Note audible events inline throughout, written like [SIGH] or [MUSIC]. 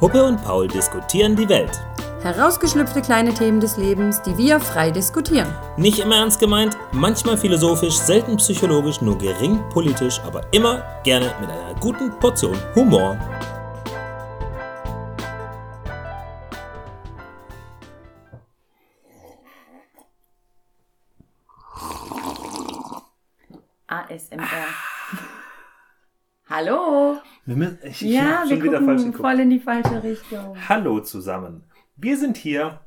Puppe und Paul diskutieren die Welt. Herausgeschlüpfte kleine Themen des Lebens, die wir frei diskutieren. Nicht immer ernst gemeint, manchmal philosophisch, selten psychologisch, nur gering politisch, aber immer gerne mit einer guten Portion Humor. ASMR. Hallo. Wir müssen, ich, Ja, wir wieder gucken geguckt. voll in die falsche Richtung. Hallo zusammen. Wir sind hier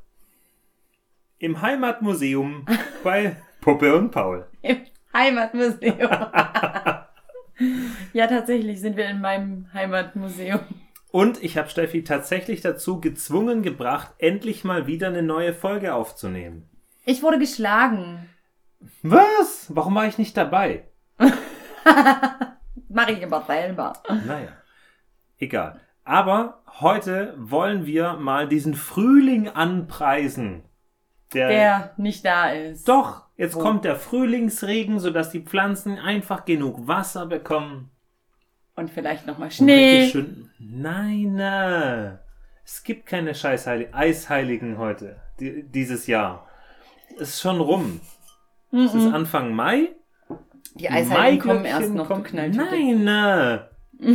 im Heimatmuseum [LAUGHS] bei Puppe und Paul. Im Heimatmuseum. [LAUGHS] ja, tatsächlich sind wir in meinem Heimatmuseum. Und ich habe Steffi tatsächlich dazu gezwungen gebracht, endlich mal wieder eine neue Folge aufzunehmen. Ich wurde geschlagen. Was? Warum war ich nicht dabei? [LAUGHS] Mache ich aber selber. Naja, egal. Aber heute wollen wir mal diesen Frühling anpreisen. Der, Der nicht da ist. Doch, jetzt Wo? kommt der Frühlingsregen, sodass die Pflanzen einfach genug Wasser bekommen. Und vielleicht nochmal Schnee. Schön, nein, äh, es gibt keine Scheißheiligen, Eisheiligen heute, die, dieses Jahr. Ist schon rum. Es ist Anfang Mai. Die Eisheiligen kommen erst noch, kommt- du. Nein, äh. [LAUGHS]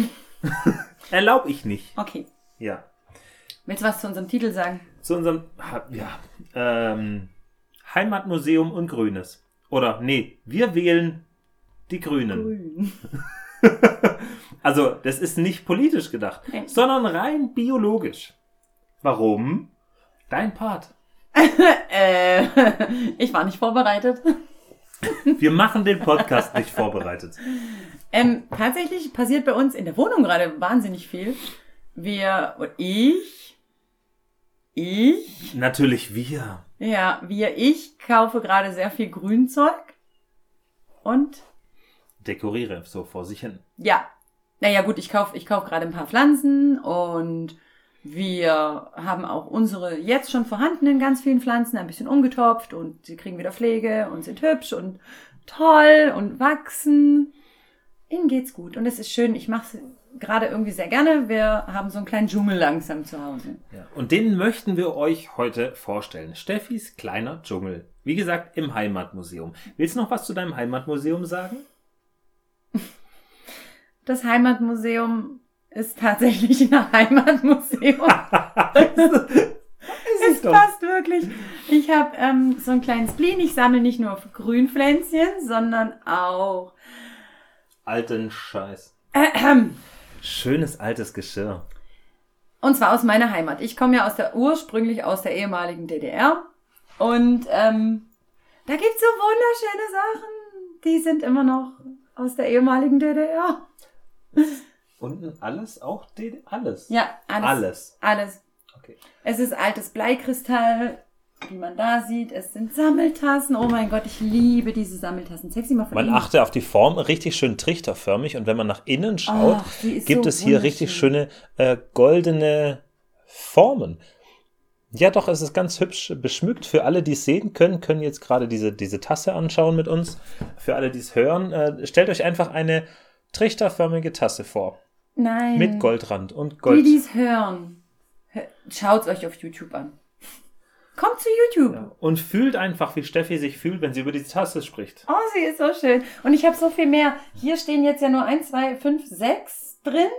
Erlaub ich nicht. Okay. Ja. Willst du was zu unserem Titel sagen? Zu unserem, ja, ähm, Heimatmuseum und Grünes. Oder, nee, wir wählen die Grünen. Grün. [LAUGHS] Also, das ist nicht politisch gedacht, Nee. sondern rein biologisch. Warum? Dein Part. [LAUGHS] Äh, ich war nicht vorbereitet. Wir machen den Podcast nicht vorbereitet. Ähm, tatsächlich passiert bei uns in der Wohnung gerade wahnsinnig viel. Wir, und ich, ich, Natürlich wir. ja, wir, ich kaufe gerade sehr viel Grünzeug. Und, Dekoriere so vor sich hin. ja, naja gut, ich kaufe ich kauf gerade ein paar Pflanzen und wir haben auch unsere jetzt schon vorhandenen ganz vielen Pflanzen ein bisschen umgetopft und sie kriegen wieder Pflege und sind hübsch und toll und wachsen. Ihnen geht's gut und es ist schön. Ich mache es gerade irgendwie sehr gerne. Wir haben so einen kleinen Dschungel langsam zu Hause. Ja. Und den möchten wir euch heute vorstellen. Steffis kleiner Dschungel. Wie gesagt, im Heimatmuseum. Willst du noch was zu deinem Heimatmuseum sagen? Das Heimatmuseum ist tatsächlich ein Heimatmuseum. [LAUGHS] Es Es passt wirklich. Ich habe ähm, so einen kleinen Spleen. Ich sammle nicht nur Grünpflänzchen, sondern auch Alten Scheiß. ähm, Schönes altes Geschirr. Und zwar aus meiner Heimat. Ich komme ja aus der ursprünglich aus der ehemaligen DDR. Und ähm, da gibt's so wunderschöne Sachen. Die sind immer noch aus der ehemaligen DDR. Unten alles auch DD alles. Ja, alles. Alles. Alles. Okay. Es ist altes Bleikristall, wie man da sieht. Es sind Sammeltassen. Oh mein Gott, ich liebe diese Sammeltassen. Zeig sie mal von Man innen. achte auf die Form, richtig schön trichterförmig. Und wenn man nach innen schaut, Ach, gibt so es hier richtig schöne äh, goldene Formen. Ja, doch, es ist ganz hübsch beschmückt. Für alle, die es sehen können, können jetzt gerade diese, diese Tasse anschauen mit uns. Für alle, die es hören, äh, stellt euch einfach eine trichterförmige Tasse vor. Nein. Mit Goldrand und Die, Gold. die es hören, schaut euch auf YouTube an. Kommt zu YouTube. Ja. Und fühlt einfach, wie Steffi sich fühlt, wenn sie über die Tasse spricht. Oh, sie ist so schön. Und ich habe so viel mehr. Hier stehen jetzt ja nur 1, 2, 5, 6 drin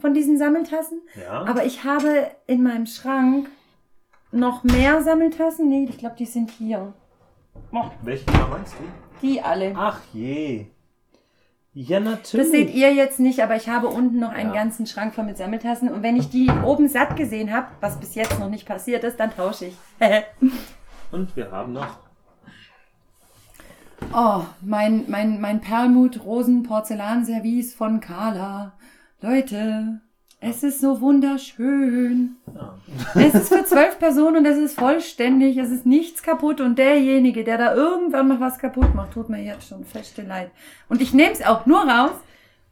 von diesen Sammeltassen. Ja. Aber ich habe in meinem Schrank noch mehr Sammeltassen. Nee, ich glaube, die sind hier. Oh, Welche meinst du? die alle. Ach je. Ja, natürlich. Das seht ihr jetzt nicht, aber ich habe unten noch einen Ja. ganzen Schrank voll mit Sammeltassen. Und wenn ich die oben satt gesehen habe, was bis jetzt noch nicht passiert ist, dann tausche ich. [LAUGHS] Und wir haben noch Oh, mein, mein, mein Perlmut Rosen Porzellanservice von Carla. Leute, es ist so wunderschön. Ja. Es ist für zwölf Personen und es ist vollständig. Es ist nichts kaputt und derjenige, der da irgendwann mal was kaputt macht, tut mir jetzt schon feste leid. Und ich nehme es auch nur raus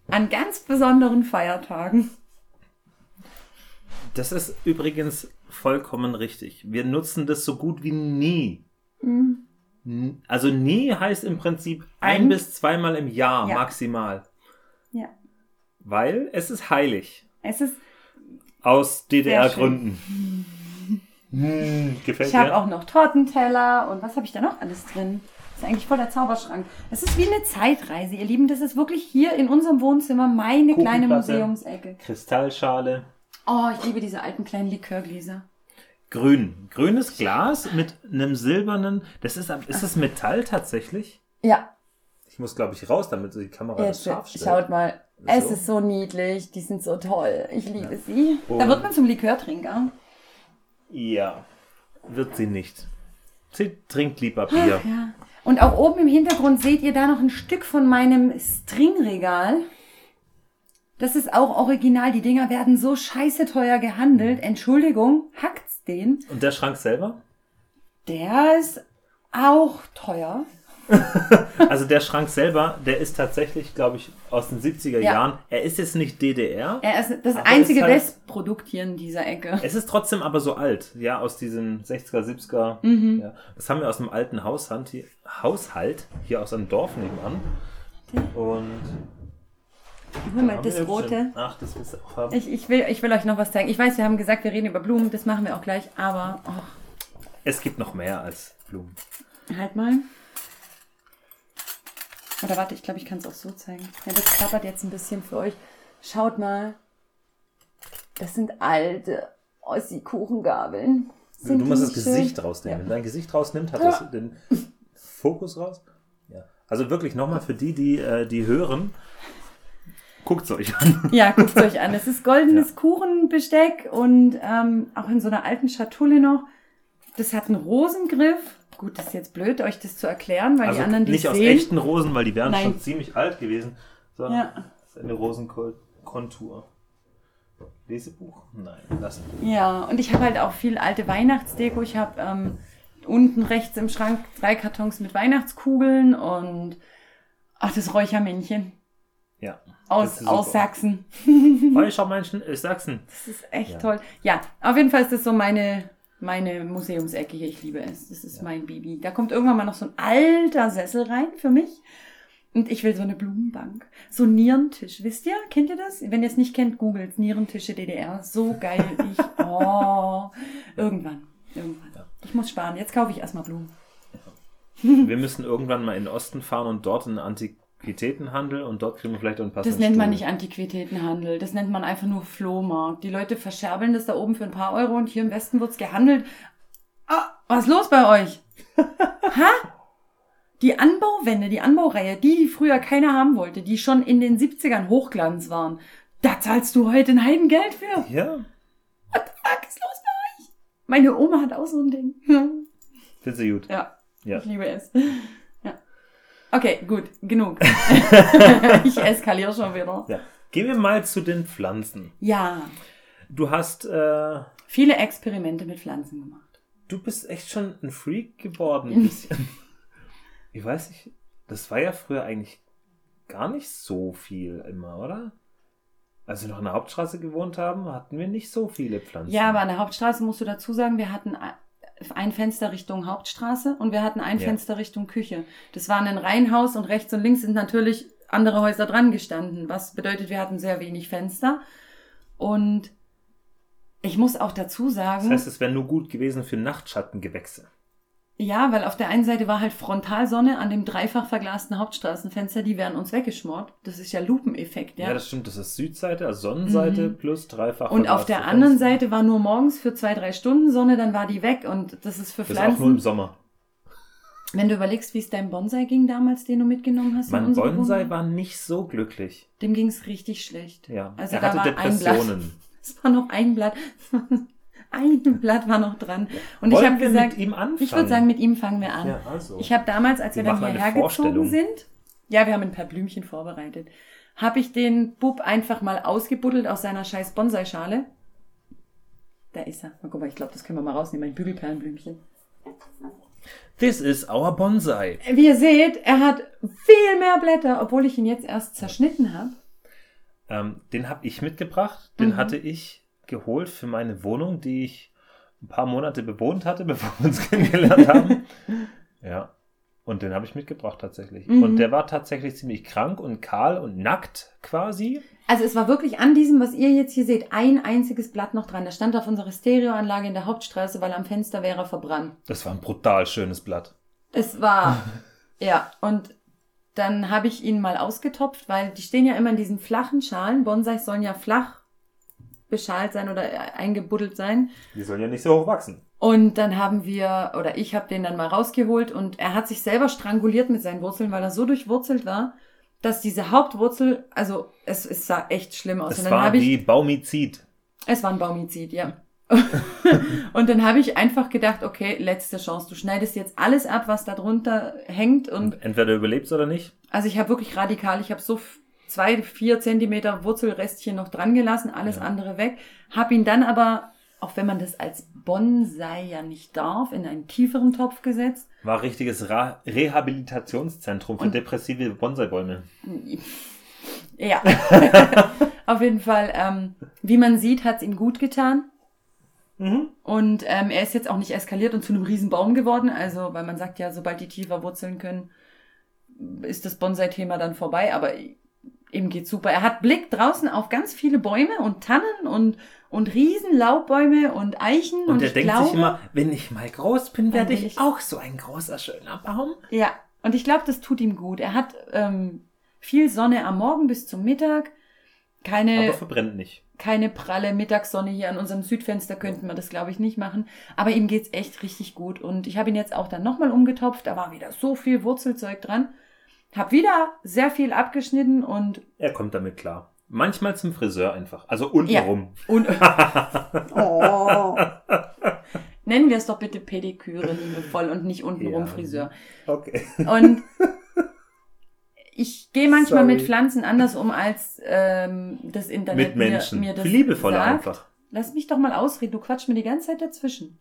an ganz besonderen Feiertagen. Das ist übrigens vollkommen richtig. Wir nutzen das so gut wie nie. Hm. N- Also nie heißt im Prinzip ein Ein- bis zweimal im Jahr Ja. maximal. Ja. Weil es ist heilig. Es ist, Aus DDR-Gründen. Hm, gefällt Ich habe auch noch Tortenteller und was habe ich da noch alles drin? Das ist eigentlich voll der Zauberschrank. Das ist wie eine Zeitreise, ihr Lieben. Das ist wirklich hier in unserem Wohnzimmer meine kleine. Museumsecke. Kristallschale. Oh, ich liebe diese alten kleinen Likörgläser. Grün. Grünes Glas mit einem silbernen. Das ist, ist das Metall tatsächlich? Ja, Ich muss, glaube ich, raus, damit die Kamera das jetzt scharf stellt. schaut mal. Es So. ist so niedlich, die sind so toll. Ich liebe sie. Und- Da wird man zum Likörtrinker. Ja, wird sie nicht. Sie trinkt lieber Bier. Ja. Und auch oben im Hintergrund seht ihr da noch ein Stück von meinem Stringregal. Das ist auch original. Die Dinger werden so scheiße teuer gehandelt. Entschuldigung, hackt's den? Und der Schrank selber? Der ist auch teuer. [LAUGHS] Also der Schrank selber, der ist tatsächlich, glaube ich, aus den 70er Ja. Jahren. Er ist jetzt nicht DDR. Er ist das einzige ist halt- Westprodukt hier in dieser Ecke. Es ist trotzdem aber so alt, ja, aus diesen 60er, 70er. Mhm. Ja. Das haben wir aus dem alten Haushalt hier, Haushalt, hier aus einem Dorf nebenan. Und. Hol mal das rote. Ach, das willst du auch haben. Ich, ich, will, ich will euch noch was zeigen. Ich weiß, wir haben gesagt, wir reden über Blumen. Das machen wir auch gleich. Aber, oh, Es gibt noch mehr als Blumen. halt mal. Oder warte, ich glaube, ich kann es auch so zeigen. Ja, das klappert jetzt ein bisschen für euch. Schaut mal. Das sind alte Ossi-Kuchengabeln. Du musst das schön? Gesicht rausnehmen. Ja. Wenn dein Gesicht rausnimmt, hat das den Fokus raus. Ja. Also wirklich nochmal für die, die, äh, die hören, guckt es euch an. Ja, guckt euch an. Es ist [LAUGHS] goldenes Kuchenbesteck und ähm, auch in so einer alten Schatulle noch. Das hat einen Rosengriff. Gut, das ist jetzt blöd, euch das zu erklären, weil die Also anderen die nicht aus sehen. echten Rosen, weil die wären Nein. schon ziemlich alt gewesen, sondern Ja. das ist eine Rosenkontur. Lesebuch? Nein, lassen. Ja, und ich habe halt auch viel alte Weihnachtsdeko. Ich habe ähm, unten rechts im Schrank drei Kartons mit Weihnachtskugeln und ach, das Räuchermännchen Ja. aus, aus. Sachsen. Räuchermännchen [LAUGHS] ist Sachsen. Das ist echt Ja. toll. Ja, auf jeden Fall ist das so meine, meine Museumsecke hier. Ich liebe es. Das ist mein Baby. Da kommt irgendwann mal noch so ein alter Sessel rein für mich. Und ich will so eine Blumenbank. So ein Nierentisch. Wisst ihr? Kennt ihr das? Wenn ihr es nicht kennt, googelt Nierentische DDR. So geil. Ich, [LAUGHS] oh. Irgendwann. Irgendwann. Ja. Ich muss sparen. Jetzt kaufe ich erstmal Blumen. Wir müssen irgendwann mal in den Osten fahren und dort einen Antiquitätenhandel und dort kriegen wir vielleicht auch ein Das passendes nennt man Stuhl. nicht Antiquitätenhandel. Das nennt man einfach nur Flohmarkt. Die Leute verscherbeln das da oben für ein paar Euro und hier im Westen wird's gehandelt. Ah, was ist los bei euch? [LAUGHS] ha? Die Anbauwände, die Anbaureihe, die, die früher keiner haben wollte, die schon in den 70ern Hochglanz waren, da zahlst du heute ein Heidengeld für. Ja, Was ist los bei euch? Meine Oma hat auch so ein Ding. finde sie gut. ja, Ja. ich liebe es. Okay, gut, genug. [LAUGHS] ich eskaliere schon wieder. ja. Gehen wir mal zu den Pflanzen. Ja, Du hast, äh, viele Experimente mit Pflanzen gemacht. du bist echt schon ein Freak geworden, ein bisschen. [LAUGHS] ich weiß nicht, das war ja früher eigentlich gar nicht so viel immer, oder? Als wir noch in der Hauptstraße gewohnt haben, hatten wir nicht so viele Pflanzen. Ja, aber an der Hauptstraße musst du dazu sagen, wir hatten ein Fenster Richtung Hauptstraße und wir hatten ein Ja. Fenster Richtung Küche. Das war ein Reihenhaus und rechts und links sind natürlich andere Häuser dran gestanden, was bedeutet, wir hatten sehr wenig Fenster. Und ich muss auch dazu sagen, Das heißt, es wäre nur gut gewesen für Nachtschattengewächse. Ja, weil auf der einen Seite war halt Frontalsonne an dem dreifach verglasten Hauptstraßenfenster, die wären uns weggeschmort. Das ist ja Lupeneffekt, Ja, ja. das stimmt. Das ist Südseite, also Sonnenseite Mhm. plus dreifach. und auf der anderen Fenster. Seite war nur morgens für zwei, drei Stunden Sonne, dann war die weg und das ist für Das ist auch nur Pflanzen. im Sommer. Wenn du überlegst, wie es deinem Bonsai ging damals, den du mitgenommen hast. in Mein Bonsai Wohnung, war nicht so glücklich. Dem ging es richtig schlecht. Ja, Also er da hatte Depressionen. [LAUGHS] Es war noch ein Blatt. Ein [LAUGHS] Blatt war noch dran. Und Wollen ich habe gesagt, mit ihm anfangen? ich würde sagen, mit ihm fangen wir an. Ja, also. Ich habe damals, als wir, Wir dann hierher gezogen sind, ja, wir haben ein paar Blümchen vorbereitet, habe ich den Bub einfach mal ausgebuddelt aus seiner scheiß Bonsai-Schale. Da ist er. Na, guck mal, ich glaube, das können wir mal rausnehmen, ein Bügelperlenblümchen. This is our Bonsai. Wie ihr seht, er hat viel mehr Blätter, obwohl ich ihn jetzt erst zerschnitten habe. Ähm, den habe ich mitgebracht. Den Mhm. hatte ich geholt für meine Wohnung, die ich ein paar Monate bewohnt hatte, [LAUGHS] bevor wir uns kennengelernt haben. [LAUGHS] ja. Und den habe ich mitgebracht tatsächlich. Mhm. Und der war tatsächlich ziemlich krank und kahl und nackt quasi. Also es war wirklich an diesem, was ihr jetzt hier seht, ein einziges Blatt noch dran. Der stand auf unserer Stereoanlage in der Hauptstraße, weil am Fenster wäre er verbrannt. Das war ein brutal schönes Blatt. Es war, [LAUGHS] ja, und dann habe ich ihn mal ausgetopft, weil die stehen ja immer in diesen flachen Schalen. Bonsais sollen ja flach beschalt sein oder eingebuddelt sein. Die sollen ja nicht so hoch wachsen. Und dann haben wir, oder ich habe den dann mal rausgeholt und er hat sich selber stranguliert mit seinen Wurzeln, weil er so durchwurzelt war, dass diese Hauptwurzel, also es, es sah echt schlimm aus. Es und war ich, wie Baumizid. es war ein Baumizid, ja. [LAUGHS] und dann habe ich einfach gedacht, okay, letzte Chance. Du schneidest jetzt alles ab, was da drunter hängt. Und Entweder überlebst oder nicht. also ich habe wirklich radikal, ich habe so zwei, vier Zentimeter Wurzelrestchen noch dran gelassen, alles Ja. andere weg. Habe ihn dann aber, auch wenn man das als Bonsai ja nicht darf, in einen tieferen Topf gesetzt. War richtiges Ra Rehabilitationszentrum für Und- depressive Bonsai-Bäume. [LAUGHS] Ja, [LAUGHS] auf jeden Fall. Ähm, wie man sieht, hat es ihm gut getan. Mhm. Und ähm, er ist jetzt auch nicht eskaliert und zu einem riesen Baum geworden. Also, weil man sagt ja, sobald die tiefer wurzeln können, ist das Bonsai-Thema dann vorbei. Aber ihm geht's super. Er hat Blick draußen auf ganz viele Bäume und Tannen und, und riesen Laubbäume und Eichen. Und, Und, er denkt glaube, sich immer, wenn ich mal groß bin, werde ich ich- auch so ein großer, schöner Baum. Ja, und ich glaube, das tut ihm gut. Er hat ähm, viel Sonne am Morgen bis zum Mittag. Keine Aber verbrennt nicht. keine pralle Mittagssonne hier an unserem Südfenster könnten wir das, glaube ich, nicht machen. Aber ihm geht's echt richtig gut. Und ich habe ihn jetzt auch dann nochmal umgetopft. Da war wieder so viel Wurzelzeug dran. Hab wieder sehr viel abgeschnitten und, Er kommt damit klar. Manchmal zum Friseur einfach. Also untenrum. und [LAUGHS] oh. nennen wir es doch bitte Pediküre liebevoll und nicht untenrum Ja. Friseur. Okay. Und ich gehe manchmal Sorry. mit Pflanzen anders um, als ähm, das Internet Mit Menschen. mir, mir das liebevoller sagt. einfach. Lass mich doch mal ausreden, du quatsch mir die ganze Zeit dazwischen.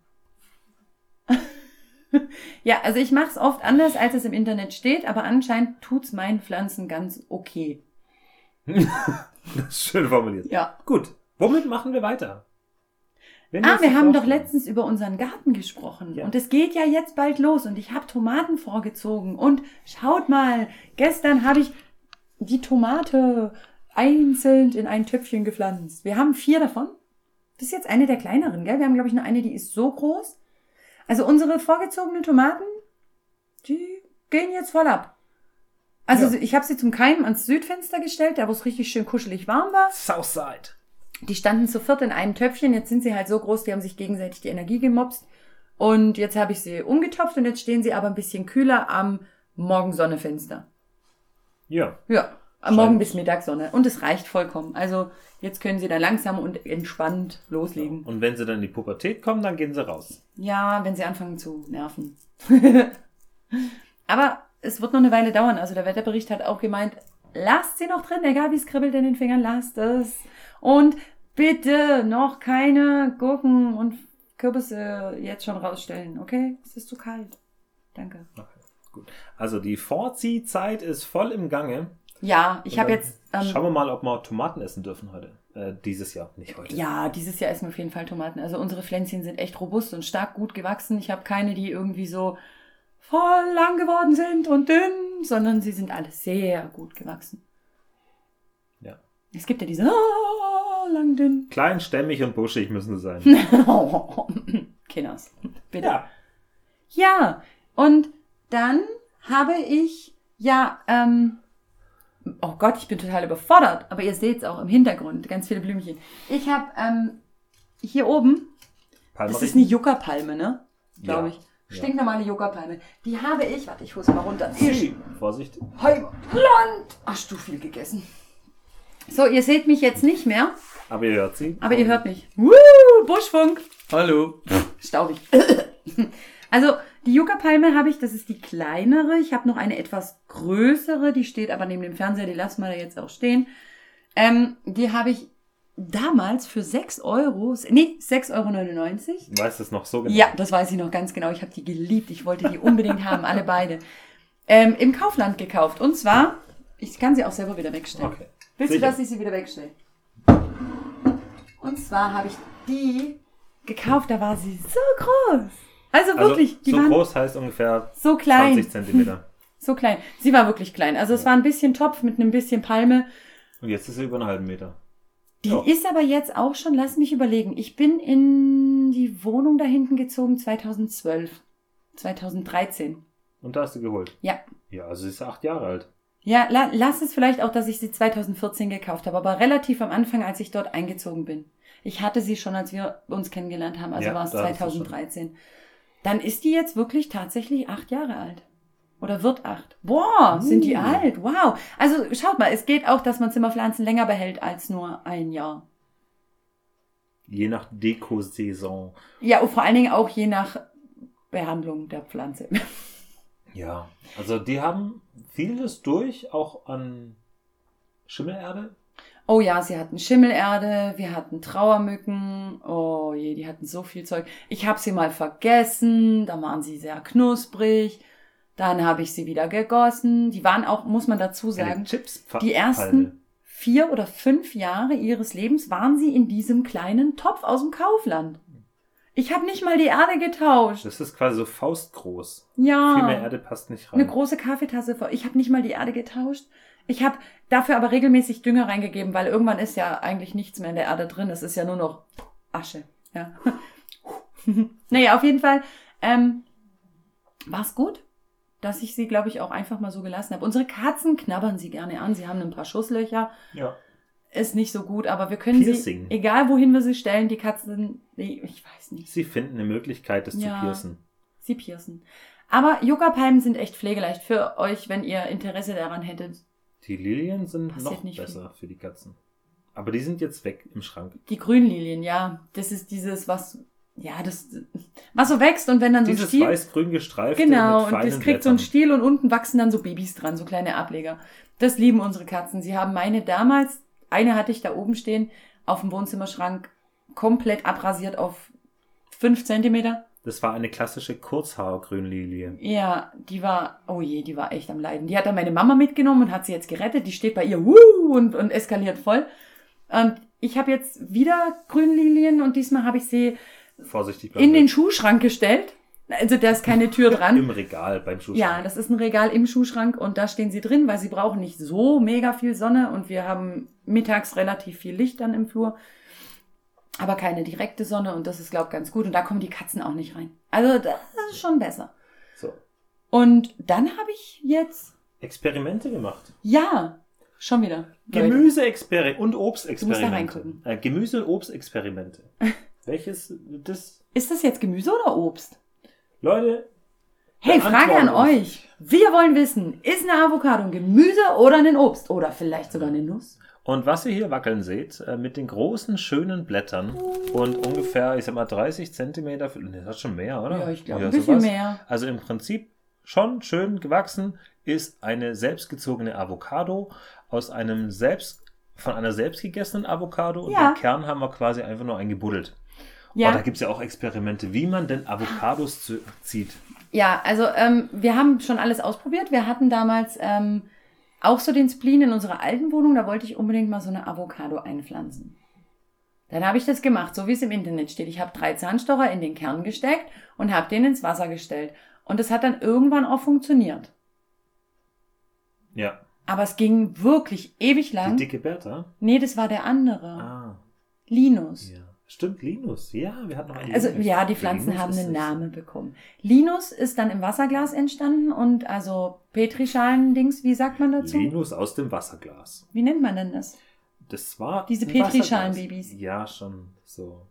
[LAUGHS] ja, also ich mache es oft anders, als es im Internet steht, aber anscheinend tut's meinen Pflanzen ganz okay. [LAUGHS] Das ist schön formuliert. Ja. Gut. Womit machen wir weiter? Wenn Ah, wir haben doch letztens über unseren Garten gesprochen Ja. und es geht ja jetzt bald los und ich habe Tomaten vorgezogen und schaut mal, gestern habe ich die Tomate einzeln in ein Töpfchen gepflanzt. Wir haben vier davon. Das ist jetzt eine der kleineren, gell? Wir haben, glaube ich, nur eine, die ist so groß. Also unsere vorgezogenen Tomaten, die gehen jetzt voll ab. Also Ja. ich habe sie zum Keimen ans Südfenster gestellt, da wo es richtig schön kuschelig warm war. Southside. Die standen zu viert in einem Töpfchen. Jetzt sind sie halt so groß, die haben sich gegenseitig die Energie gemopst. Und jetzt habe ich sie umgetopft und jetzt stehen sie aber ein bisschen kühler am Morgensonnefenster. Ja. Ja, am Morgen bis Mittagssonne. Und es reicht vollkommen. Also jetzt können sie da langsam und entspannt loslegen. Und wenn sie dann in die Pubertät kommen, dann gehen sie raus. Ja, wenn sie anfangen zu nerven. [LAUGHS] aber es wird noch eine Weile dauern. Also der Wetterbericht hat auch gemeint, lasst sie noch drin, egal wie es kribbelt in den Fingern, lasst es. Und bitte noch keine Gurken und Kürbisse jetzt schon rausstellen, okay? Es ist zu kalt. Danke. Gut. Also die Vorziehzeit ist voll im Gange. Ja, ich habe jetzt. Ähm, Schauen wir mal, ob wir Tomaten essen dürfen heute. Äh, dieses Jahr, nicht heute. Ja, dieses Jahr essen wir auf jeden Fall Tomaten. Also unsere Pflänzchen sind echt robust und stark gut gewachsen. Ich habe keine, die irgendwie so voll lang geworden sind und dünn, sondern sie sind alle sehr gut gewachsen. Ja. Es gibt ja diese ah, lang dünn. Klein, stämmig und buschig müssen sie sein. [LAUGHS] Kinders. Bitte. ja. Ja, und dann habe ich, ja, ähm, oh Gott, ich bin total überfordert, aber ihr seht es auch im Hintergrund, ganz viele Blümchen. Ich habe ähm, hier oben, das ist eine Yucca-Palme, ne? Glaube Ja, ich. Stinknormale Yucca-Palme. Die habe ich, warte, ich hole sie mal runter. Hey, Vorsicht. Heimatland. Hast du viel gegessen? So, ihr seht mich jetzt nicht mehr, Aber ihr hört sie. aber ihr hört mich. Woo, Buschfunk. Hallo. Staubig. [LAUGHS] Also die Yucca-Palme habe ich, das ist die kleinere. Ich habe noch eine etwas größere, die steht aber neben dem Fernseher, die lassen wir da jetzt auch stehen. Ähm, die habe ich damals für 6 Euro, nee, 6,99 Euro. Weißt du es noch so genau? Ja, das weiß ich noch ganz genau. Ich habe die geliebt. Ich wollte die unbedingt haben, alle beide. Ähm, Im Kaufland gekauft. Und zwar, ich kann sie auch selber wieder wegstellen. Okay. Willst Sicher. du, dass ich sie wieder wegstelle? Und zwar habe ich die gekauft, da war sie so groß. Also Also, wirklich, die so waren groß heißt ungefähr so klein. 20 Zentimeter. [LAUGHS] So klein. Sie war wirklich klein. Also es war ein bisschen Topf mit einem bisschen Palme. Und jetzt ist sie über einen halben Meter. Die Ja. ist aber jetzt auch schon, lass mich überlegen. Ich bin in die Wohnung da hinten gezogen 2012. 2013. Und da hast du geholt. Ja. Ja, also sie ist acht Jahre alt. Ja, la, lass es vielleicht auch, dass ich sie 2014 gekauft habe, aber relativ am Anfang, als ich dort eingezogen bin. Ich hatte sie schon, als wir uns kennengelernt haben, also Ja, war es da hast du schon. 2013. Dann ist die jetzt wirklich tatsächlich acht Jahre alt. Oder wird acht. Boah, sind die Uh. alt. Wow. Also schaut mal, es geht auch, dass man Zimmerpflanzen länger behält als nur ein Jahr. Je nach Dekosaison. Ja, und vor allen Dingen auch je nach Behandlung der Pflanze. [LAUGHS] Ja, also die haben vieles durch, auch an Schimmelerde. Oh ja, sie hatten Schimmelerde, wir hatten Trauermücken. Oh je, die hatten so viel Zeug. Ich habe sie mal vergessen, da waren sie sehr knusprig. Dann habe ich sie wieder gegossen. Die waren auch, muss man dazu sagen, Chips die ersten vier oder fünf Jahre ihres Lebens waren sie in diesem kleinen Topf aus dem Kaufland. Ich habe nicht mal die Erde getauscht. Das ist quasi so faustgroß. Ja. Viel mehr Erde passt nicht rein. Eine große Kaffeetasse voll. Ich habe nicht mal die Erde getauscht. Ich habe dafür aber regelmäßig Dünger reingegeben, weil irgendwann ist ja eigentlich nichts mehr in der Erde drin. Es ist ja nur noch Asche. Ja. [LAUGHS] naja, auf jeden Fall ähm, war es gut, dass ich sie, glaube ich, auch einfach mal so gelassen habe. Unsere Katzen knabbern sie gerne an. Sie haben ein paar Schusslöcher. ja. Ist nicht so gut, aber wir können Piercing. sie, egal wohin wir sie stellen, die Katzen, nee, ich weiß nicht. Sie finden eine Möglichkeit, das Ja. zu piercen. Sie piercen. Aber Yucca-Palmen sind echt pflegeleicht für euch, wenn ihr Interesse daran hättet. Die Lilien sind Passiert noch nicht besser für die Katzen. Aber die sind jetzt weg im Schrank. Die Grünlilien, ja. Das ist dieses, was, ja, das, was so wächst und wenn dann so ein Dieses Stiel. weiß-grün gestreifte Genau, mit und das kriegt so einen Blättern. Stiel und unten wachsen dann so Babys dran, so kleine Ableger. Das lieben unsere Katzen. Sie haben meine damals, eine hatte ich da oben stehen, auf dem Wohnzimmerschrank, komplett abrasiert auf fünf Zentimeter. Das war eine klassische Kurzhaargrünlilie. Ja, die war, oh je, die war echt am Leiden. Die hat dann meine Mama mitgenommen und hat sie jetzt gerettet. Die steht bei ihr, wuh, und, und eskaliert voll. Und ich habe jetzt wieder Grünlilien und diesmal habe ich sie Vorsichtig in den. Schuhschrank gestellt. Also da ist keine Tür [LAUGHS] dran. Im Regal beim Schuhschrank. Ja, das ist ein Regal im Schuhschrank und da stehen sie drin, weil sie brauchen nicht so mega viel Sonne und wir haben mittags relativ viel Licht dann im Flur, aber keine direkte Sonne und das ist, glaube ich, ganz gut und da kommen die Katzen auch nicht rein. Also das ist schon besser. So. Und dann habe ich jetzt, Experimente gemacht. ja, schon wieder. Gemüseexperimente und Du musst da Obstexperimente. reingucken. Äh, Gemüse- und Obstexperimente. [LAUGHS] Welches, das, Ist das jetzt Gemüse oder Obst? Leute, Hey, Frage an euch. Wir wollen wissen, ist eine Avocado ein Gemüse oder ein Obst? Oder vielleicht sogar eine Nuss? Und was ihr hier wackeln seht, äh, mit den großen, schönen Blättern und ungefähr, ich sag mal, 30 Zentimeter, ne, das hat schon mehr, oder? Ja, ich glaube, ein bisschen mehr. Also im Prinzip schon schön gewachsen ist eine selbstgezogene Avocado aus einem selbst, von einer selbstgegessenen Avocado und Ja. den Kern haben wir quasi einfach nur eingebuddelt. Ja. Oh, da gibt es ja auch Experimente, wie man denn Avocados zu, zieht. Ja, also ähm, wir haben schon alles ausprobiert. Wir hatten damals ähm, auch so den Spleen in unserer alten Wohnung. Da wollte ich unbedingt mal so eine Avocado einpflanzen. Dann habe ich das gemacht, so wie es im Internet steht. Ich habe drei Zahnstocher in den Kern gesteckt und habe den ins Wasser gestellt. Und das hat dann irgendwann auch funktioniert. Ja. Aber es ging wirklich ewig Die lang. dicke Bertha. Nee, das war der andere. Ah, Linus. ja. Stimmt, Linus. Ja, wir hatten noch einen Also ja, die Pflanzen Linus haben einen. Namen bekommen. Linus ist dann im Wasserglas entstanden und also Petrischalen-Dings, wie sagt man dazu? Linus aus dem Wasserglas. Wie nennt man denn das? Das war. Diese Petrischalenbabys. Ja, schon so.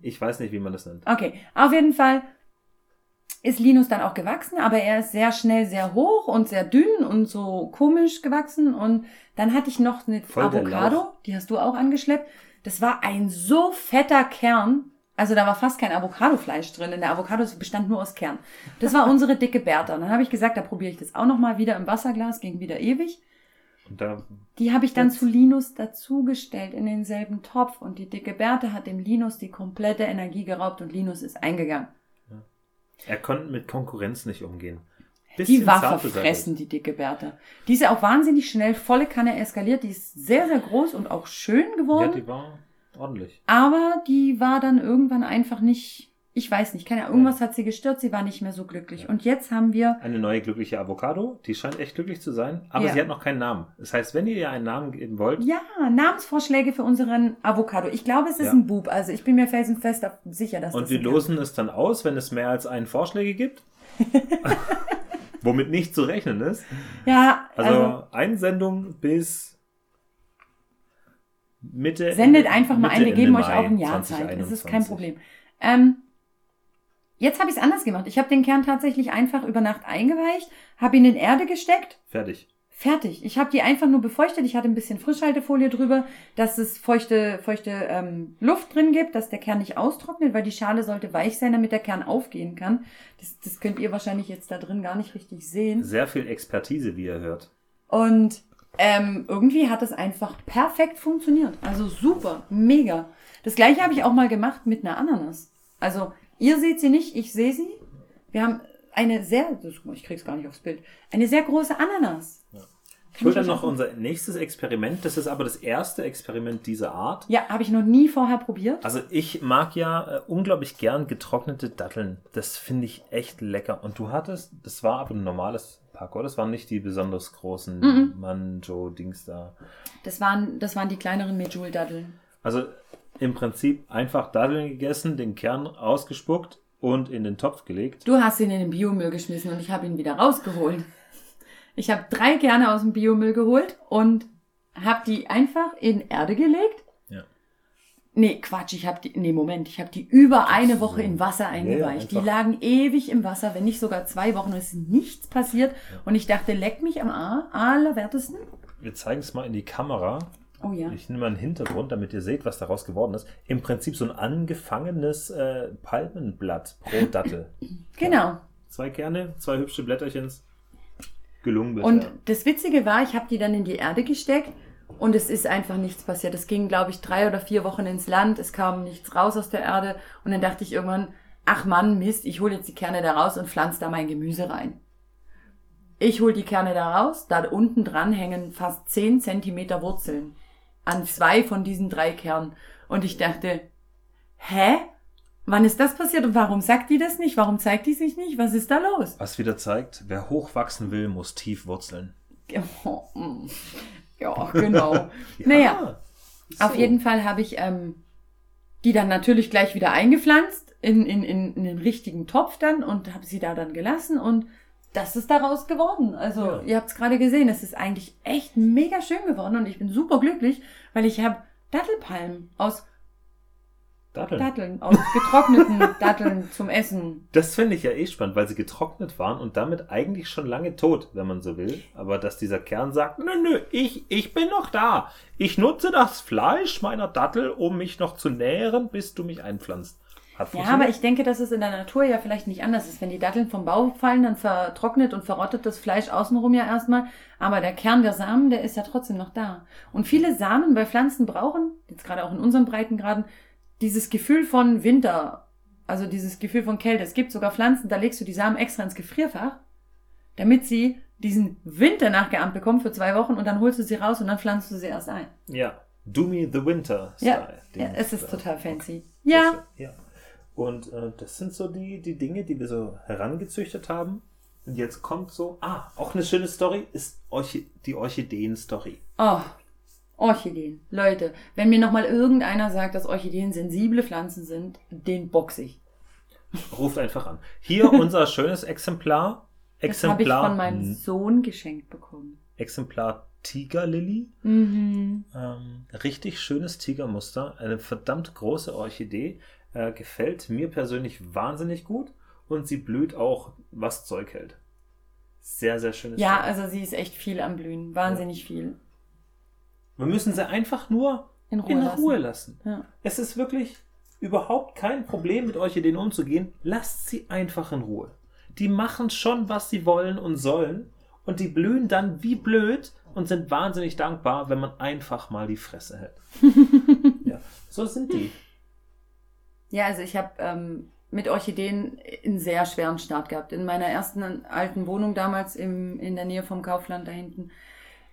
Ich weiß nicht, wie man das nennt. Okay, auf jeden Fall ist Linus dann auch gewachsen, aber er ist sehr schnell sehr hoch und sehr dünn und so komisch gewachsen. Und dann hatte ich noch eine Voll Avocado, die hast du auch angeschleppt. Das war ein so fetter Kern. Also da war fast kein Avocadofleisch drin. In der Avocado bestand nur aus Kern. Das war unsere dicke Bertha. Und dann habe ich gesagt, da probiere ich das auch noch mal wieder im Wasserglas, ging wieder ewig. Und da. Die habe ich dann zu Linus dazugestellt in denselben Topf und die dicke Bertha hat dem Linus die komplette Energie geraubt und Linus ist eingegangen. Er konnte mit Konkurrenz nicht umgehen. Die war verfressen, die dicke Bertha. Die ist ja auch wahnsinnig schnell, volle Kanne eskaliert. Die ist sehr, sehr groß und auch schön Ja, geworden. die war ordentlich. aber die war dann irgendwann einfach nicht Ich weiß nicht, keine Ahnung, irgendwas hat sie gestört, sie war nicht mehr so glücklich. Und jetzt haben wir, Eine neue glückliche Avocado, die scheint echt glücklich zu sein, aber Ja. sie hat noch keinen Namen. Das heißt, wenn ihr ihr einen Namen geben wollt, ja, Namensvorschläge für unseren Avocado. Ich glaube, es ist Ja. ein Bub, also ich bin mir felsenfest sicher, dass und das wir losen es dann aus, wenn es mehr als einen Vorschläge gibt, [LAUGHS] womit nicht zu rechnen ist. Ja, Also, also, Einsendung bis Mitte. sendet einfach mal Mitte, ein, wir geben euch Mai auch ein Jahr Zeit. Das ist kein 2021. Problem. Ähm, jetzt habe ich es anders gemacht. Ich habe den Kern tatsächlich einfach über Nacht eingeweicht, habe ihn in Erde gesteckt Fertig. Fertig. Ich habe die einfach nur befeuchtet. Ich hatte ein bisschen Frischhaltefolie drüber, dass es feuchte, feuchte ähm, Luft drin gibt, dass der Kern nicht austrocknet, weil die Schale sollte weich sein, damit der Kern aufgehen kann. Das, das könnt ihr wahrscheinlich jetzt da drin gar nicht richtig sehen. Sehr viel Expertise, wie ihr hört. Und ähm, irgendwie hat es einfach perfekt funktioniert. Also super, mega. Das gleiche habe ich auch mal gemacht mit einer Ananas. Also ihr seht sie nicht, ich sehe sie. Wir haben eine sehr, ich krieg's gar nicht aufs Bild, eine sehr große Ananas. Ich will dann noch unser nächstes Experiment. Das ist aber das erste Experiment dieser Art. Ja, habe ich noch nie vorher probiert. Also ich mag ja äh, unglaublich gern getrocknete Datteln. Das finde ich echt lecker. Und du hattest, das war aber ein normales Pack, oder? Das waren nicht die besonders großen Mhm. Manjo-Dings da. Das waren, das waren die kleineren Medjool-Datteln. Also im Prinzip einfach Datteln gegessen, den Kern ausgespuckt und in den Topf gelegt. Du hast ihn in den Biomüll geschmissen und ich habe ihn wieder rausgeholt. Ich habe drei Kerne aus dem Biomüll geholt und habe die einfach in Erde gelegt. Ja. Nee, Quatsch, ich habe die, nee, Moment, ich habe die über eine so. Woche in Wasser eingeweicht. die einfach. lagen ewig im Wasser, wenn nicht sogar zwei Wochen und es ist nichts passiert. Und ich dachte, leck mich am A, allerwertesten. Wir zeigen es mal in die Kamera. Oh ja. Ich nehme mal einen Hintergrund, damit ihr seht, was daraus geworden ist. Im Prinzip so ein angefangenes äh, Palmenblatt pro Dattel. [LAUGHS] Genau. Zwei Kerne, zwei hübsche Blätterchens. Gelungen bisher. Und das Witzige war, ich habe die dann in die Erde gesteckt und es ist einfach nichts passiert. Es ging, glaube ich, drei oder vier Wochen ins Land, es kam nichts raus aus der Erde und dann dachte ich irgendwann, ach Mann, Mist, ich hole jetzt die Kerne da raus und pflanze da mein Gemüse rein. Ich hole die Kerne da raus, da unten dran hängen fast zehn Zentimeter Wurzeln an zwei von diesen drei Kernen. Und ich dachte, hä? Wann ist das passiert und warum sagt die das nicht? Warum zeigt die sich nicht? Was ist da los? Was wieder zeigt, wer hochwachsen will, muss tief wurzeln. Ja, genau. [LAUGHS] Naja, so. auf jeden Fall habe ich ähm, die dann natürlich gleich wieder eingepflanzt in, in, in, in den richtigen Topf dann und habe sie da dann gelassen und das ist daraus geworden. Also Ja. ihr habt es gerade gesehen, es ist eigentlich echt mega schön geworden und ich bin super glücklich, weil ich habe Dattelpalmen aus Datteln. Datteln, aus getrockneten [LAUGHS] Datteln zum Essen. Das finde ich ja eh spannend, weil sie getrocknet waren und damit eigentlich schon lange tot, wenn man so will. Aber dass dieser Kern sagt, nö, nö, ich, ich bin noch da. Ich nutze das Fleisch meiner Dattel, um mich noch zu nähren, bis du mich einpflanzt. Hat Ja, aber ich denke, dass es in der Natur ja vielleicht nicht anders ist. Wenn die Datteln vom Baum fallen, dann vertrocknet und verrottet das Fleisch außenrum ja erstmal. Aber der Kern der Samen, der ist ja trotzdem noch da. Und viele Samen bei Pflanzen brauchen, jetzt gerade auch in unseren Breitengraden, dieses Gefühl von Winter. Also dieses Gefühl von Kälte. Es gibt sogar Pflanzen, da legst du die Samen extra ins Gefrierfach, damit sie diesen Winter nachgeahmt bekommen für zwei Wochen und dann holst du sie raus und dann pflanzt du sie erst ein. Ja, Do Me the Winter Style. Ja, ja es ist total fancy. Sehr Ja, ja. Und äh, das sind so die, die Dinge, die wir so herangezüchtet haben. Und jetzt kommt so, ah, auch eine schöne Story ist Orchi die Orchideen-Story. Oh, Orchideen. Leute, wenn mir nochmal irgendeiner sagt, dass Orchideen sensible Pflanzen sind, den box ich. Ruft einfach an. Hier [LAUGHS] unser schönes Exemplar. Das habe ich Exemplar, von meinem Sohn geschenkt bekommen. Exemplar Tigerlily. Mhm. Ähm, richtig schönes Tigermuster. Eine verdammt große Orchidee. Äh, gefällt mir persönlich wahnsinnig gut. Und sie blüht auch, was Zeug hält. Sehr, sehr schönes Ja, Teil. also sie ist echt viel am Blühen. Wahnsinnig viel. Wir müssen sie einfach nur In Ruhe in lassen. Ruhe lassen. Ja. Es ist wirklich überhaupt kein Problem, mit Orchideen umzugehen. Lasst sie einfach in Ruhe. Die machen schon, was sie wollen und sollen. Und die blühen dann wie blöd und sind wahnsinnig dankbar, wenn man einfach mal die Fresse hält. [LAUGHS] ja, so sind die. Ja, also ich habe ähm, mit Orchideen einen sehr schweren Start gehabt. In meiner ersten alten Wohnung damals im, in der Nähe vom Kaufland da hinten.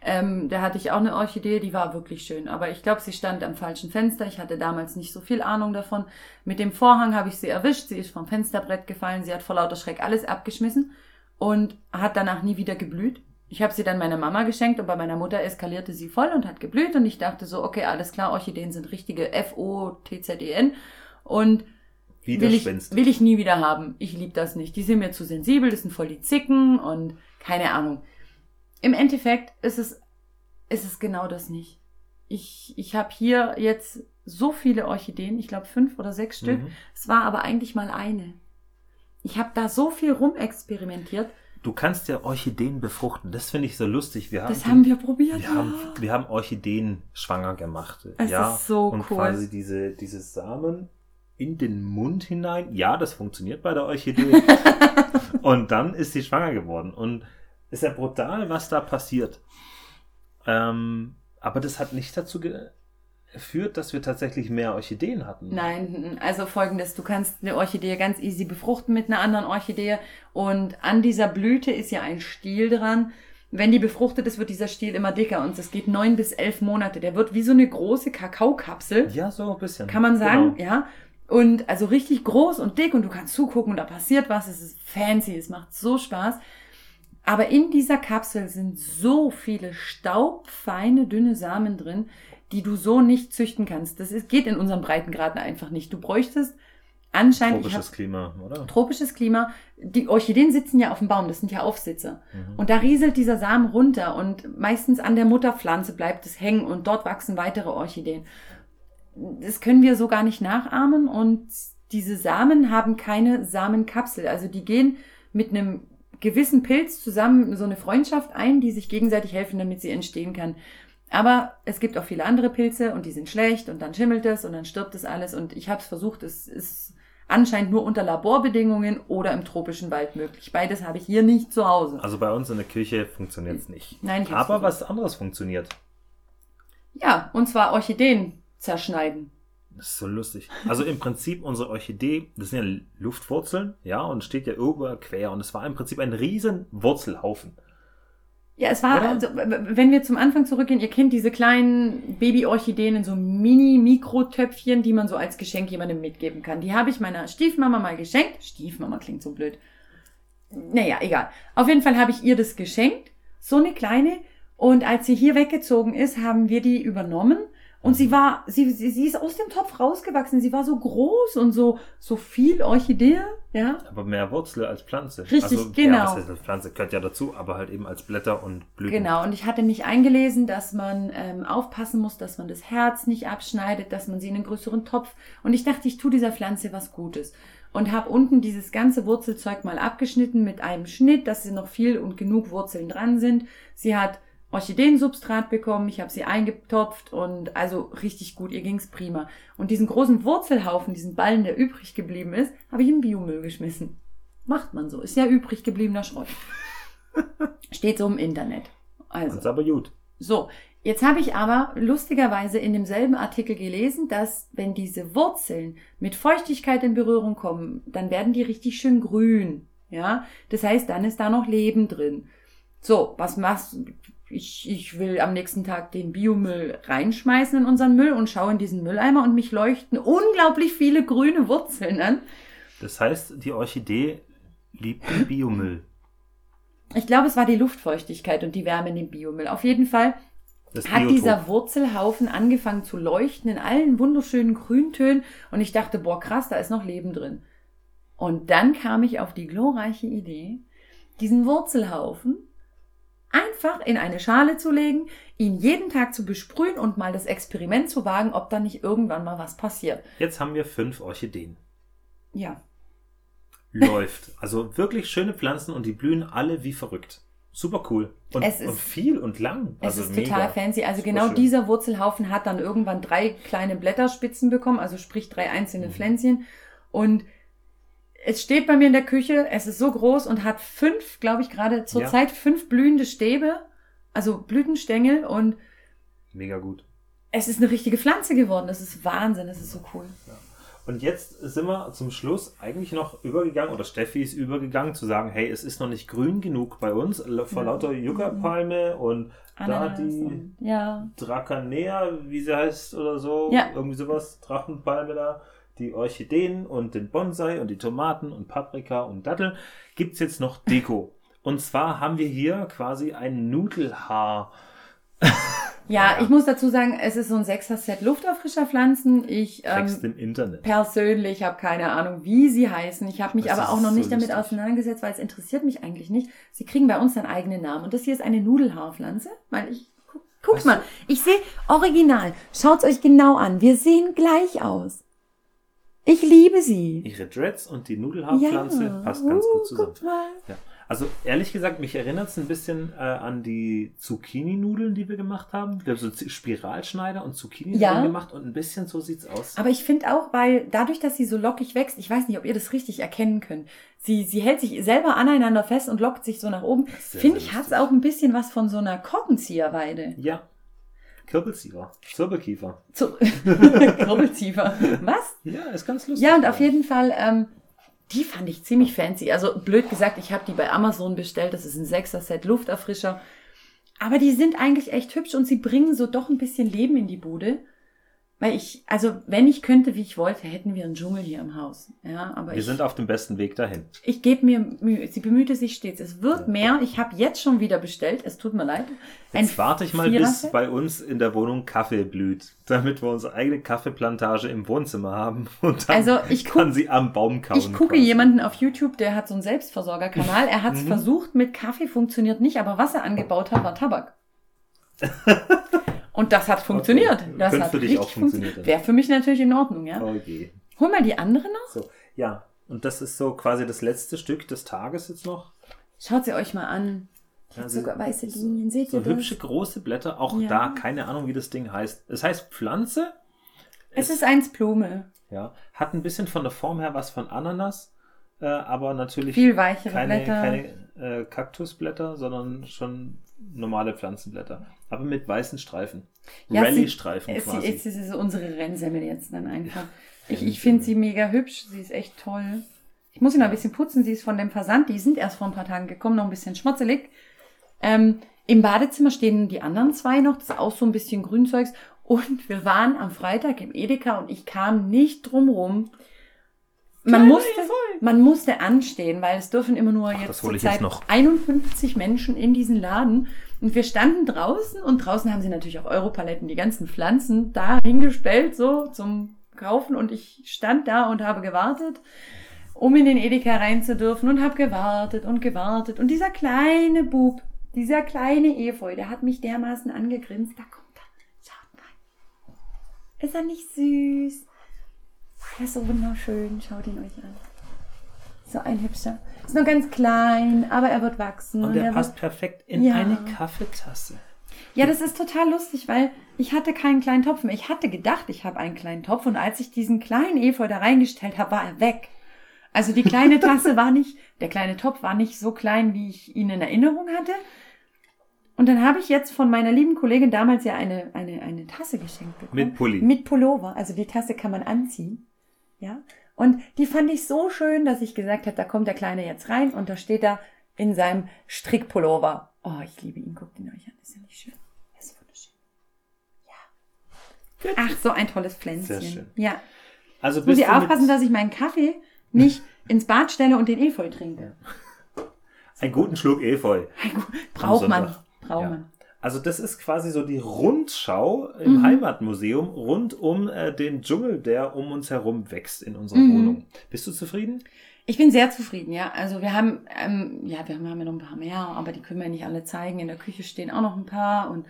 Ähm, da hatte ich auch eine Orchidee, die war wirklich schön. Aber ich glaube, sie stand am falschen Fenster. Ich hatte damals nicht so viel Ahnung davon. Mit dem Vorhang habe ich sie erwischt. Sie ist vom Fensterbrett gefallen. Sie hat vor lauter Schreck alles abgeschmissen und hat danach nie wieder geblüht. Ich habe sie dann meiner Mama geschenkt und bei meiner Mutter eskalierte sie voll und hat geblüht und ich dachte so, okay, alles klar, Orchideen sind richtige F-O-T-Z-E-N und will ich, will ich nie wieder haben. Ich liebe das nicht. Die sind mir zu sensibel, das sind voll die Zicken und keine Ahnung. Im Endeffekt ist es, ist es genau das nicht. Ich, ich habe hier jetzt so viele Orchideen, ich glaube fünf oder sechs Stück. Mhm. Es war aber eigentlich mal eine. Ich habe da so viel rumexperimentiert. Du kannst ja Orchideen befruchten. Das finde ich so lustig. Wir haben das haben wir probiert. Wir, ja. haben, wir haben Orchideen schwanger gemacht. Es ja, ist so und cool. quasi diese, diese Samen in den Mund hinein. Ja, das funktioniert bei der Orchidee. [LAUGHS] und dann ist sie schwanger geworden. Und ist ja brutal, was da passiert. Ähm, aber das hat nicht dazu geführt, dass wir tatsächlich mehr Orchideen hatten. Nein, also folgendes, du kannst eine Orchidee ganz easy befruchten mit einer anderen Orchidee und an dieser Blüte ist ja ein Stiel dran. Wenn die befruchtet ist, wird dieser Stiel immer dicker und es geht neun bis elf Monate. Der wird wie so eine große Kakaokapsel. Ja, so ein bisschen. Kann man sagen, genau. ja. Und also richtig groß und dick und du kannst zugucken und da passiert was. Es ist fancy, es macht so Spaß. Aber in dieser Kapsel sind so viele staubfeine, dünne Samen drin, die du so nicht züchten kannst. Das ist, geht in unseren Breitengraden einfach nicht. Du bräuchtest anscheinend. Tropisches hab, Klima, oder? Tropisches Klima. Die Orchideen sitzen ja auf dem Baum, das sind ja Aufsitze. Mhm. Und da rieselt dieser Samen runter und meistens an der Mutterpflanze bleibt es hängen und dort wachsen weitere Orchideen. Das können wir so gar nicht nachahmen und diese Samen haben keine Samenkapsel. Also die gehen mit einem gewissen Pilz zusammen so eine Freundschaft ein, die sich gegenseitig helfen, damit sie entstehen kann. Aber es gibt auch viele andere Pilze und die sind schlecht und dann schimmelt es und dann stirbt es alles und ich habe es versucht, es ist anscheinend nur unter Laborbedingungen oder im tropischen Wald möglich. Beides habe ich hier nicht zu Hause. Also bei uns in der Küche funktioniert es nicht. Nein, ich Aber was anderes funktioniert. Ja, und zwar Orchideen zerschneiden. Das ist so lustig. Also im Prinzip unsere Orchidee, das sind ja Luftwurzeln, ja, und steht ja über quer und es war im Prinzip ein riesen Wurzelhaufen. Ja, es war, also, wenn wir zum Anfang zurückgehen, ihr kennt diese kleinen Baby-Orchideen in so Mini-Mikrotöpfchen, die man so als Geschenk jemandem mitgeben kann. Die habe ich meiner Stiefmama mal geschenkt. Stiefmama klingt so blöd. Naja, egal. Auf jeden Fall habe ich ihr das geschenkt. So eine kleine. Und als sie hier weggezogen ist, haben wir die übernommen und sie war, sie, sie, sie ist aus dem Topf rausgewachsen. Sie war so groß und so, so viel Orchidee, ja. Aber mehr Wurzel als Pflanze. Richtig, also, genau. Ja, was heißt das? Pflanze gehört ja dazu, aber halt eben als Blätter und Blüten. Genau. Und ich hatte mich eingelesen, dass man ähm, aufpassen muss, dass man das Herz nicht abschneidet, dass man sie in einen größeren Topf. Und ich dachte, ich tue dieser Pflanze was Gutes. Und habe unten dieses ganze Wurzelzeug mal abgeschnitten mit einem Schnitt, dass sie noch viel und genug Wurzeln dran sind. Sie hat Orchideensubstrat bekommen, ich habe sie eingetopft und also richtig gut, ihr ging's prima. Und diesen großen Wurzelhaufen, diesen Ballen, der übrig geblieben ist, habe ich in Biomüll geschmissen. Macht man so, ist ja übrig gebliebener Schrott. [LAUGHS] Steht so im Internet. Also. Das ist aber gut. So, jetzt habe ich aber lustigerweise in demselben Artikel gelesen, dass wenn diese Wurzeln mit Feuchtigkeit in Berührung kommen, dann werden die richtig schön grün. Ja, das heißt, dann ist da noch Leben drin. So, was machst du? Ich, ich will am nächsten Tag den Biomüll reinschmeißen in unseren Müll und schaue in diesen Mülleimer und mich leuchten unglaublich viele grüne Wurzeln an. Das heißt, die Orchidee liebt den Biomüll. Ich glaube, es war die Luftfeuchtigkeit und die Wärme in dem Biomüll. Auf jeden Fall hat dieser Wurzelhaufen angefangen zu leuchten in allen wunderschönen Grüntönen und ich dachte, boah, krass, da ist noch Leben drin. Und dann kam ich auf die glorreiche Idee, diesen Wurzelhaufen einfach in eine Schale zu legen, ihn jeden Tag zu besprühen und mal das Experiment zu wagen, ob da nicht irgendwann mal was passiert. Jetzt haben wir fünf Orchideen. Ja. Läuft. [LAUGHS] Also wirklich schöne Pflanzen und die blühen alle wie verrückt. Super cool. Und, es ist, und viel und lang. Also es ist mega. total fancy. Also Super genau schön. dieser Wurzelhaufen hat dann irgendwann drei kleine Blätterspitzen bekommen, also sprich drei einzelne mhm. Pflänzchen. Und es steht bei mir in der Küche, es ist so groß und hat fünf, glaube ich, gerade zur ja. Zeit fünf blühende Stäbe, also Blütenstängel und mega gut. Es ist eine richtige Pflanze geworden. Das ist Wahnsinn, das ist so cool. Ja. Und jetzt sind wir zum Schluss eigentlich noch übergegangen, oder Steffi ist übergegangen, zu sagen, hey, es ist noch nicht grün genug bei uns, vor lauter Yucca-Palme und Ananas da die und- ja. Dracanea, wie sie heißt oder so, Ja. irgendwie sowas, Drachenpalme da, die Orchideen und den Bonsai und die Tomaten und Paprika und Datteln, gibt's jetzt noch Deko. Und zwar haben wir hier quasi ein Nudelhaar. Ja, [LAUGHS] Ja. ich muss dazu sagen, es ist so ein Sechser-Set Lufterfrischerpflanzen. Ich Text ähm, im Internet. persönlich habe keine Ahnung, wie sie heißen. Ich habe mich Das aber auch noch so nicht damit lustig. auseinandergesetzt, weil es interessiert mich eigentlich nicht. Sie kriegen bei uns dann eigenen Namen. Und das hier ist eine Nudelhaarpflanze, weil ich guck, guck mal, ich sehe original. Schaut's euch genau an. Wir sehen gleich aus. Ich liebe sie. Ihre Dreads und die Nudelhaarpflanze passt ganz Uh, gut zusammen. Guck mal. Ja. Also ehrlich gesagt, mich erinnert es ein bisschen äh, an die Zucchini-Nudeln, die wir gemacht haben. Wir haben so Spiralschneider und Zucchini-Nudeln Ja. gemacht und ein bisschen so sieht's aus. Aber ich finde auch, weil dadurch, dass sie so lockig wächst, ich weiß nicht, ob ihr das richtig erkennen könnt. Sie, sie hält sich selber aneinander fest und lockt sich so nach oben. Finde ich, hat es auch ein bisschen was von so einer Korkenzieherweide. Ja. Kürbelziefer. Zirbelkiefer. Zu [LAUGHS] Kurbelziefer. Was? Ja, ist ganz lustig. Ja, und auf jeden Fall, ähm, die fand ich ziemlich fancy. Also blöd gesagt, ich habe die bei Amazon bestellt. Das ist ein Sechser-Set Lufterfrischer. Aber die sind eigentlich echt hübsch und sie bringen so doch ein bisschen Leben in die Bude. Weil ich, also wenn ich könnte, wie ich wollte, hätten wir einen Dschungel hier im Haus. Ja, aber Wir ich, sind auf dem besten Weg dahin. ich gebe mir Mühe. Sie bemühte sich stets. Es wird mehr. Ich habe jetzt schon wieder bestellt. Es tut mir leid. Jetzt warte ich mal, bis bei uns in der Wohnung Kaffee blüht, damit wir unsere eigene Kaffeeplantage im Wohnzimmer haben. [LAUGHS] Und dann Also, ich guck- kann sie am Baum kauen. Ich gucke quasi. jemanden auf YouTube, der hat so einen Selbstversorgerkanal. Er Mhm. hat es versucht mit Kaffee, funktioniert nicht, aber was er angebaut hat, war Tabak. [LAUGHS] Und das hat funktioniert. Okay. Das hat für dich auch funktioniert. Wäre für mich natürlich in Ordnung, ja. Oh je. Hol mal die andere noch. So, ja. Und das ist so quasi das letzte Stück des Tages jetzt noch. Schaut sie euch mal an. Die Also, sogar weiße Linien. Seht So ihr das? hübsche große Blätter. Auch Ja. da keine Ahnung, wie das Ding heißt. Es heißt Pflanze. Es ist eins Blume. Ja. Hat ein bisschen von der Form her was von Ananas. Äh, aber natürlich Viel weichere keine, Blätter. keine äh, Kaktusblätter, sondern schon normale Pflanzenblätter. Aber mit weißen Streifen. Ja, Rallye-Streifen Es, quasi. es ist unsere Rennsemmel jetzt dann einfach. Ich, ich finde sie mega hübsch. Sie ist echt toll. Ich muss sie noch ein bisschen putzen. Sie ist von dem Versand. Die sind erst vor ein paar Tagen gekommen, noch ein bisschen schmutzelig. Ähm, Im Badezimmer stehen die anderen zwei noch. Das ist auch so ein bisschen Grünzeugs. Und wir waren am Freitag im Edeka und ich kam nicht drum rum. Man musste, man musste anstehen, weil es dürfen immer nur jetzt ich jetzt Zeit noch. 51 Menschen in diesen Laden. Und wir standen draußen und draußen haben sie natürlich auf Europaletten die ganzen Pflanzen da hingestellt, so zum Kaufen. Und ich stand da und habe gewartet, um in den Edeka rein zu dürfen und habe gewartet und gewartet. Und dieser kleine Bub, dieser kleine Efeu, der hat mich dermaßen angegrinst. Da kommt er. Schaut mal. Ist er nicht süß? Er ist so wunderschön. Schaut ihn euch an. So ein hübscher. Ist noch ganz klein, aber er wird wachsen. Und er der passt wird, perfekt in Ja. eine Kaffeetasse. ja, das ist total lustig, weil ich hatte keinen kleinen Topf mehr. Ich hatte gedacht, ich habe einen kleinen Topf und als ich diesen kleinen Efeu da reingestellt habe, war er weg. Also die kleine [LAUGHS] Tasse war nicht, der kleine Topf war nicht so klein, wie ich ihn in Erinnerung hatte. Und dann habe ich jetzt von meiner lieben Kollegin damals ja eine, eine, eine Tasse geschenkt bekommen. Mit Pulli. Mit Pullover. Also die Tasse kann man anziehen. Ja. Und die fand ich so schön, dass ich gesagt habe, da kommt der Kleine jetzt rein und da steht er in seinem Strickpullover. Oh, ich liebe ihn. Guckt ihn euch an. Ist er nicht schön? Er ist wunderschön. Ja. Ach, so ein tolles Pflänzchen. Sehr schön. Ja. Also muss ich aufpassen, dass ich meinen Kaffee nicht ins Bad stelle und den Efeu trinke. einen guten Schluck Efeu. Braucht man. Braucht Ja. man. Also das ist quasi so die Rundschau im Mhm. Heimatmuseum rund um äh, den Dschungel, der um uns herum wächst in unserer Mhm. Wohnung. Bist du zufrieden? Ich bin sehr zufrieden, ja. Also wir haben, ähm, ja, wir haben ja noch ein paar mehr, aber die können wir nicht alle zeigen. In der Küche stehen auch noch ein paar und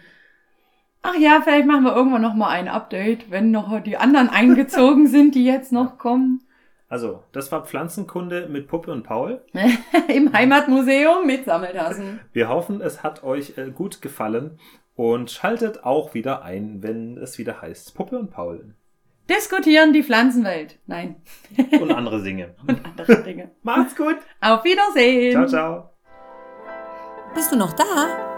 ach ja, vielleicht machen wir irgendwann noch mal ein Update, wenn noch die anderen eingezogen sind, die jetzt noch kommen. Also, das war Pflanzenkunde mit Puppe und Paul. [LAUGHS] Im Heimatmuseum mit Sammeltassen. Wir hoffen, es hat euch äh, gut gefallen und schaltet auch wieder ein, wenn es wieder heißt Puppe und Paul Diskutieren die Pflanzenwelt. Nein, [LAUGHS] und andere Dinge. [LAUGHS] und andere Dinge. Macht's gut. Auf Wiedersehen. Ciao, ciao. Bist du noch da?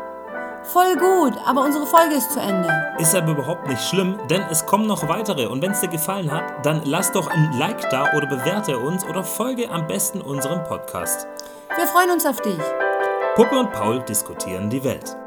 Voll gut, aber unsere Folge ist zu Ende. Ist aber überhaupt nicht schlimm, denn es kommen noch weitere. Und wenn es dir gefallen hat, dann lass doch ein Like da oder bewerte uns oder folge am besten unserem Podcast. Wir freuen uns auf dich. Puppe und Paul diskutieren die Welt.